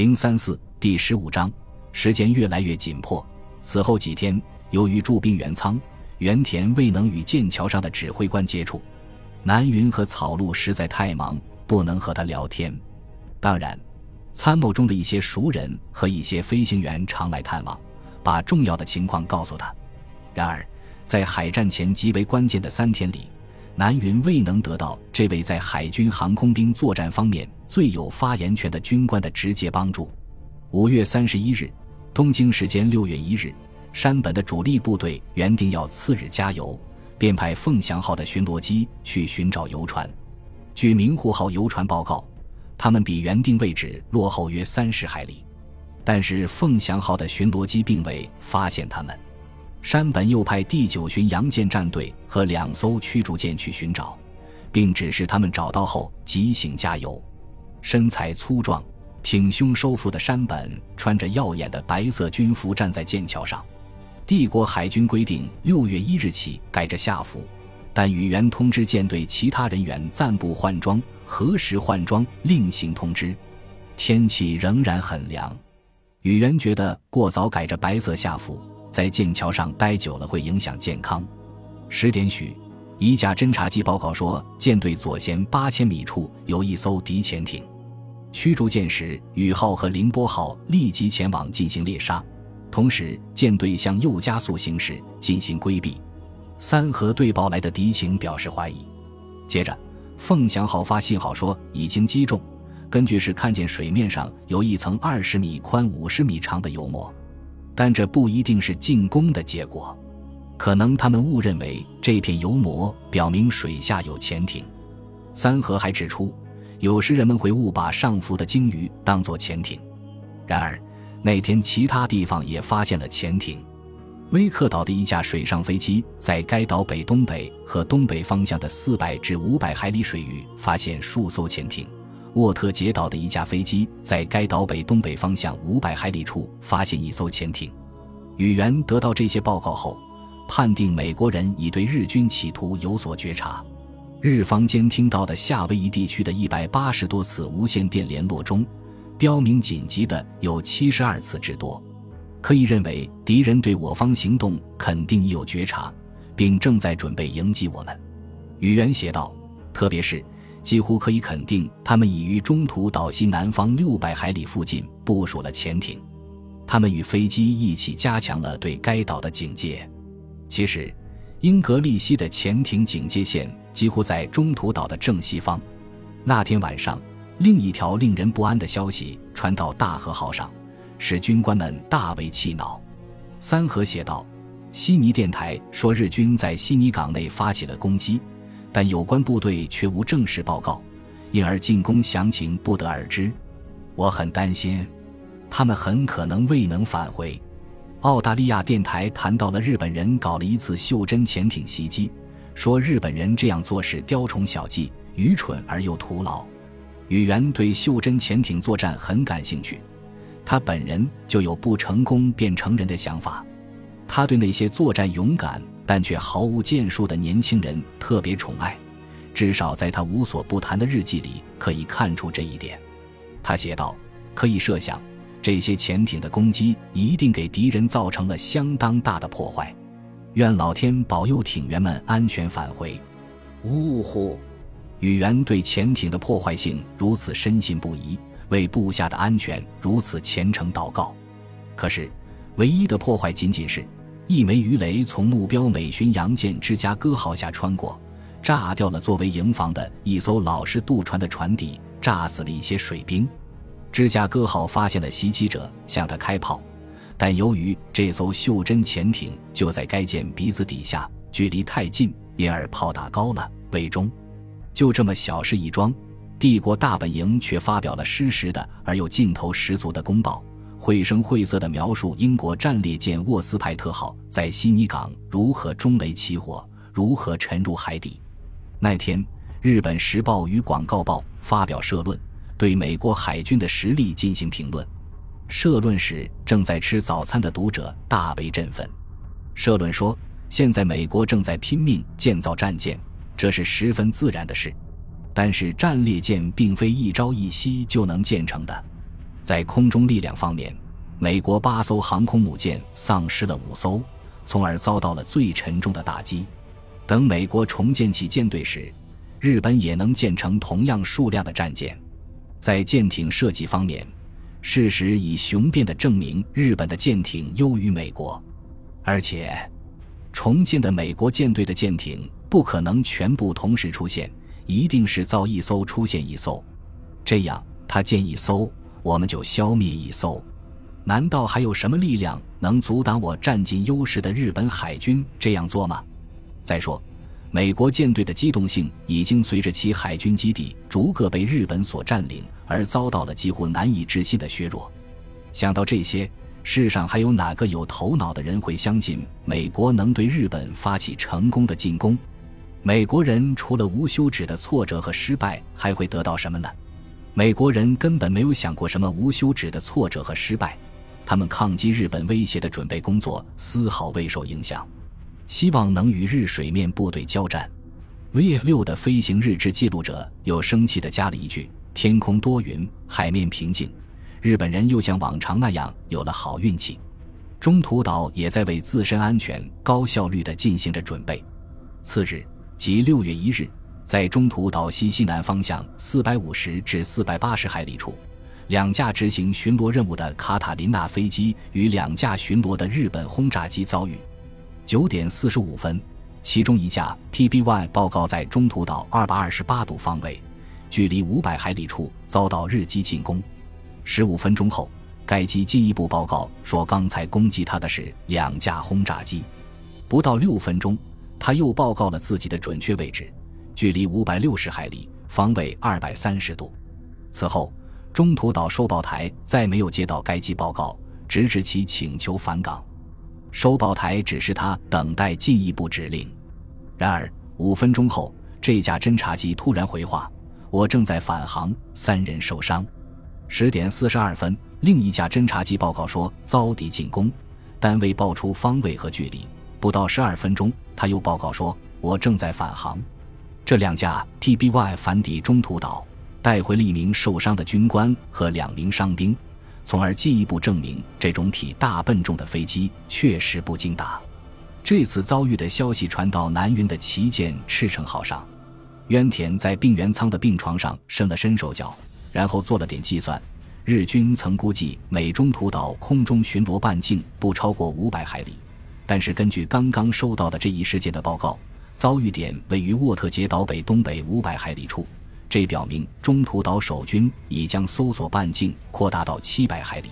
零三四第十五章，时间越来越紧迫。此后几天，由于驻兵原仓，原田未能与剑桥上的指挥官接触。南云和草鹿实在太忙，不能和他聊天。当然，参谋中的一些熟人和一些飞行员常来探望，把重要的情况告诉他。然而，在海战前极为关键的三天里，南云未能得到这位在海军航空兵作战方面最有发言权的军官的直接帮助。五月三十一日，东京时间六月一日，山本的主力部队原定要次日加油。便派凤翔号的巡逻机去寻找游船。据明户号游船报告，他们比原定位置落后约三十海里，但是凤翔号的巡逻机并未发现他们。山本又派第九巡洋舰战队和两艘驱逐舰去寻找，并指示他们找到后即行加油。身材粗壮、挺胸收腹的山本穿着耀眼的白色军服站在舰桥上。帝国海军规定，六月一日起改着下服，但宇原通知舰队其他人员暂不换装，何时换装另行通知。天气仍然很凉，宇原觉得过早改着白色下服，在剑桥上待久了会影响健康。十点许，一架侦察机报告说，舰队左舷八千米处有一艘敌潜艇。驱逐舰时，宇号和凌波号立即前往进行猎杀。同时，舰队向右加速行驶，进行规避。三河对报来的敌情表示怀疑。接着，凤翔号发信号说已经击中。根据是看见水面上有一层二十米宽、五十米长的油膜，但这不一定是进攻的结果。可能他们误认为这片油膜表明水下有潜艇。三河还指出，有时人们会误把上浮的鲸鱼当作潜艇。然而。那天，其他地方也发现了潜艇。威克岛的一架水上飞机在该岛北东北和东北方向的四百至五百海里水域发现数艘潜艇。沃特杰岛的一架飞机在该岛北东北方向五百海里处发现一艘潜艇。宇垣得到这些报告后，判定美国人已对日军企图有所觉察。日方监听到的夏威夷地区的一百八十多次无线电联络中。标明紧急的有七十二次之多，可以认为敌人对我方行动肯定已有觉察，并正在准备迎击我们。语言写道：“特别是几乎可以肯定，他们已于中途岛西南方六百海里附近部署了潜艇，他们与飞机一起加强了对该岛的警戒。其实，英格利西的潜艇警戒线几乎在中途岛的正西方。那天晚上。”另一条令人不安的消息传到大和号上，使军官们大为气恼。三河写道：“悉尼电台说日军在悉尼港内发起了攻击，但有关部队却无正式报告，因而进攻详情不得而知。我很担心，他们很可能未能返回。”澳大利亚电台谈到了日本人搞了一次袖珍潜艇袭击，说日本人这样做是雕虫小技，愚蠢而又徒劳。宇垣对袖珍潜艇作战很感兴趣，他本人就有不成功便成仁的想法。他对那些作战勇敢但却毫无建树的年轻人特别宠爱，至少在他无所不谈的日记里可以看出这一点。他写道：“可以设想，这些潜艇的攻击一定给敌人造成了相当大的破坏。愿老天保佑艇员们安全返回。”呜呼！宇垣对潜艇的破坏性如此深信不疑，为部下的安全如此虔诚祷告。可是，唯一的破坏仅仅是，一枚鱼雷从目标美巡洋舰芝加哥号下穿过，炸掉了作为营房的一艘老式渡船的船底，炸死了一些水兵。芝加哥号发现了袭击者，向他开炮，但由于这艘袖珍潜艇就在该舰鼻子底下，距离太近，因而炮打高了，未中。就这么小事一桩，帝国大本营却发表了失实的而又劲头十足的公报，绘声绘色地描述英国战列舰沃斯派特号在悉尼港如何中雷起火，如何沉入海底。那天，日本时报与广告报发表社论，对美国海军的实力进行评论。社论时，正在吃早餐的读者大为振奋。社论说：“现在美国正在拼命建造战舰。”这是十分自然的事，但是战列舰并非一朝一夕就能建成的。在空中力量方面，美国八艘航空母舰丧失了五艘，从而遭到了最沉重的打击。等美国重建起舰队时，日本也能建成同样数量的战舰。在舰艇设计方面，事实已雄辩地证明日本的舰艇优于美国，而且重建的美国舰队的舰艇不可能全部同时出现，一定是造一艘出现一艘，这样他建一艘，我们就消灭一艘。难道还有什么力量能阻挡我占尽优势的日本海军这样做吗？再说。美国舰队的机动性已经随着其海军基地逐个被日本所占领而遭到了几乎难以置信的削弱。想到这些，世上还有哪个有头脑的人会相信美国能对日本发起成功的进攻？美国人除了无休止的挫折和失败，还会得到什么呢？美国人根本没有想过什么无休止的挫折和失败，他们抗击日本威胁的准备工作丝毫未受影响。希望能与日水面部队交战。VF 六的飞行日志记录者又生气地加了一句：“天空多云，海面平静，日本人又像往常那样有了好运气。”中途岛也在为自身安全高效率地进行着准备。次日，即六月一日，在中途岛西西南方向四百五十至四百八十海里处，两架执行巡逻任务的卡塔琳娜飞机与两架巡逻的日本轰炸机遭遇。九点四十五分，其中一架 PBY 报告在中途岛二百二十八度方位，距离五百海里处遭到日机进攻。十五分钟后，该机进一步报告说，刚才攻击它的是两架轰炸机。不到六分钟，他又报告了自己的准确位置，距离五百六十海里，方位二百三十度。此后，中途岛收报台再没有接到该机报告，直至其请求返港。收报台指示他等待进一步指令。然而五分钟后，这架侦察机突然回话：“我正在返航，三人受伤。”十点四十二分，另一架侦察机报告说遭敌进攻，但未报出方位和距离。不到十二分钟，他又报告说：“我正在返航。”这两架 PBY 反抵中途岛，带回了一名受伤的军官和两名伤兵。从而进一步证明，这种体大笨重的飞机确实不经打。这次遭遇的消息传到南云的旗舰赤城号上，渊田在病原舱的病床上伸了伸手脚，然后做了点计算。日军曾估计美中途岛空中巡逻半径不超过五百海里，但是根据刚刚收到的这一事件的报告，遭遇点位于沃特杰岛北东北五百海里处。这表明中途岛守军已将搜索半径扩大到七百海里。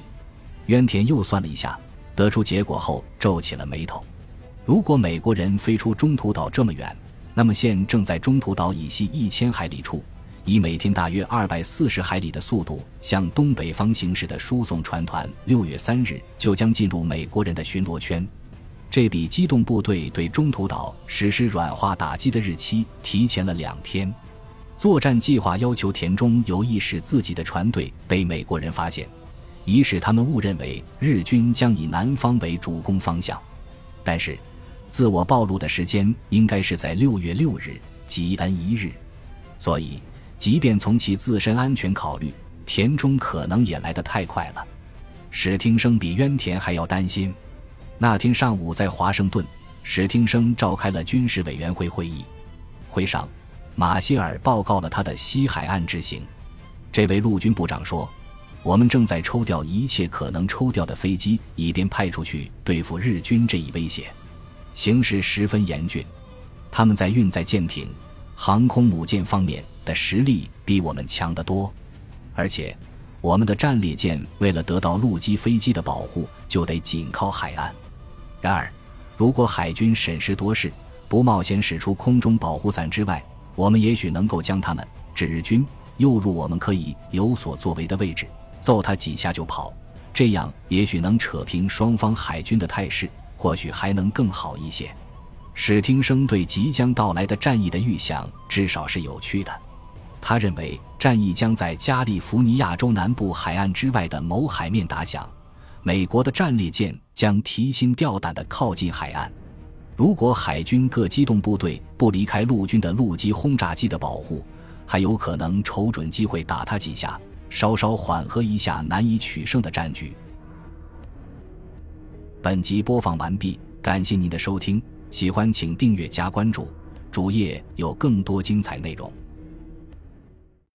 渊田又算了一下，得出结果后皱起了眉头。如果美国人飞出中途岛这么远，那么现正在中途岛以西一千海里处，以每天大约二百四十海里的速度向东北方行驶的输送船团，六月三日就将进入美国人的巡逻圈。这比机动部队对中途岛实施软化打击的日期提前了两天。作战计划要求田中有意使自己的船队被美国人发现，以使他们误认为日军将以南方为主攻方向。但是，自我暴露的时间应该是在六月六日，即 N 一日。所以，即便从其自身安全考虑，田中可能也来得太快了。史汀生比渊田还要担心。那天上午在华盛顿，史汀生召开了军事委员会会议，会上。马歇尔报告了他的西海岸之行。这位陆军部长说：“我们正在抽调一切可能抽调的飞机，以便派出去对付日军这一威胁。形势十分严峻，他们在运载舰艇、航空母舰方面的实力比我们强得多。而且，我们的战列舰为了得到陆基飞机的保护，就得紧靠海岸。然而，如果海军审时度势，不冒险使出空中保护伞之外，我们也许能够将他们指日军诱入我们可以有所作为的位置，揍他几下就跑，这样也许能扯平双方海军的态势，或许还能更好一些。史汀生对即将到来的战役的预想至少是有趣的，他认为战役将在加利福尼亚州南部海岸之外的某海面打响，美国的战列舰将提心吊胆的靠近海岸。如果海军各机动部队不离开陆军的陆基轰炸机的保护还有可能瞅准机会打他几下稍稍缓和一下难以取胜的战局。本集播放完毕感谢您的收听喜欢请订阅加关注主页有更多精彩内容。